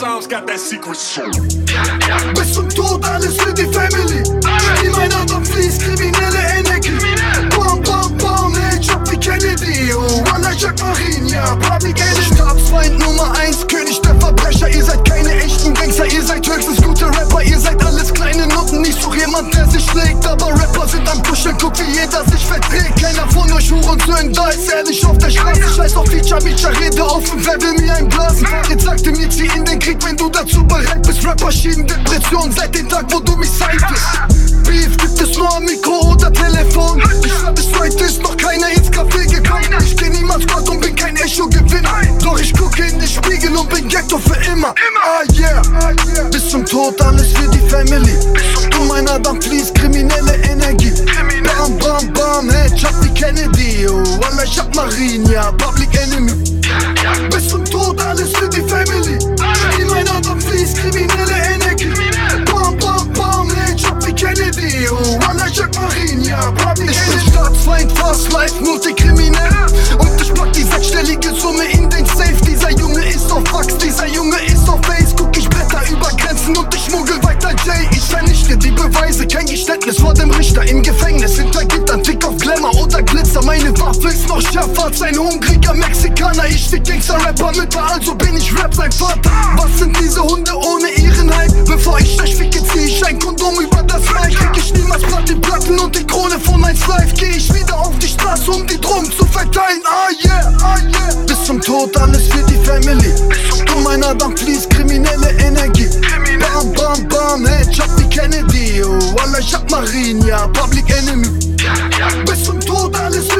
Dogs got that secret soul. Bis zum Tod alles für die Family. Meiner Dampf fließt kriminelle Energie. Bam, bam, bam, ey, Job wie Kennedy. Oh, Walla, Jack Marin, ja, Public Enemy. Stabsfeind Nummer 1, König der Verbrecher. Ihr seid keine echten Gangster, ihr seid höchstens gute Rapper. Ihr seid alles kleine Noten. Ich such jemand, der sich schlägt. Aber Rapper sind am Kuscheln, guck wie jeder sich verträgt. Keiner von euch Hurensöhnen, da ist ehrlich auf der Straße. Scheiß auf Feature, Feature, rede offen, wer will mir ein blasen? Jetzt sagte bereit bist. Rapper schieden Depression seit dem Tag, wo du mich sightest. Beef gibt es nur am Mikro oder Telefon. Ich bis heute ist noch keiner ins Café gekommen. Ich geh niemals Gott und bin kein Echo-Gewinner. Doch ich gucke in den Spiegel und bin Ghetto für immer. Ah yeah, bis zum Tod alles für die Family. Du meiner Dampf fließt kriminelle Energie. Bam, bam, bam, hey, Chuck wie Kennedy. Oh, Wallah, ich hab Marine, ja, Public Enemy. Life, multikriminell. Und ich pack die sechsstellige Summe in den Safe. Dieser Junge ist auf Wachs, dieser Junge ist auf Face. Guck, ich bretter über Grenzen und ich schmuggel weiter Jay. Ich vernichte die Beweise, kein Geständnis vor dem Richter im Gefängnis. Hinter Gittern, Tick auf Glamour oder Glitzer. Meine Waffe ist noch schärfer als ein hungriger Mexikaner. Ich fick Gangster-Rapper mit, also bin ich Rap sein Vater. Was sind diese Hunde ohne ihren Hype? Bevor ich euch ficke, zieh ich ein Kondom über das Mic. Ich niemals Platin-Platten und die Krone von 1 Live. Geh ich wieder auf die Straße, um die Drogen zu verteilen. Ah yeah, ah yeah. Bis zum Tod alles für die Family. Du meiner Dampf fließt kriminelle Energie. Bam, bam, bam, hey, Chuck wie Kennedy. Oh, Wallah, ich hab Marine, ja, Public Enemy. Bis zum Tod alles für die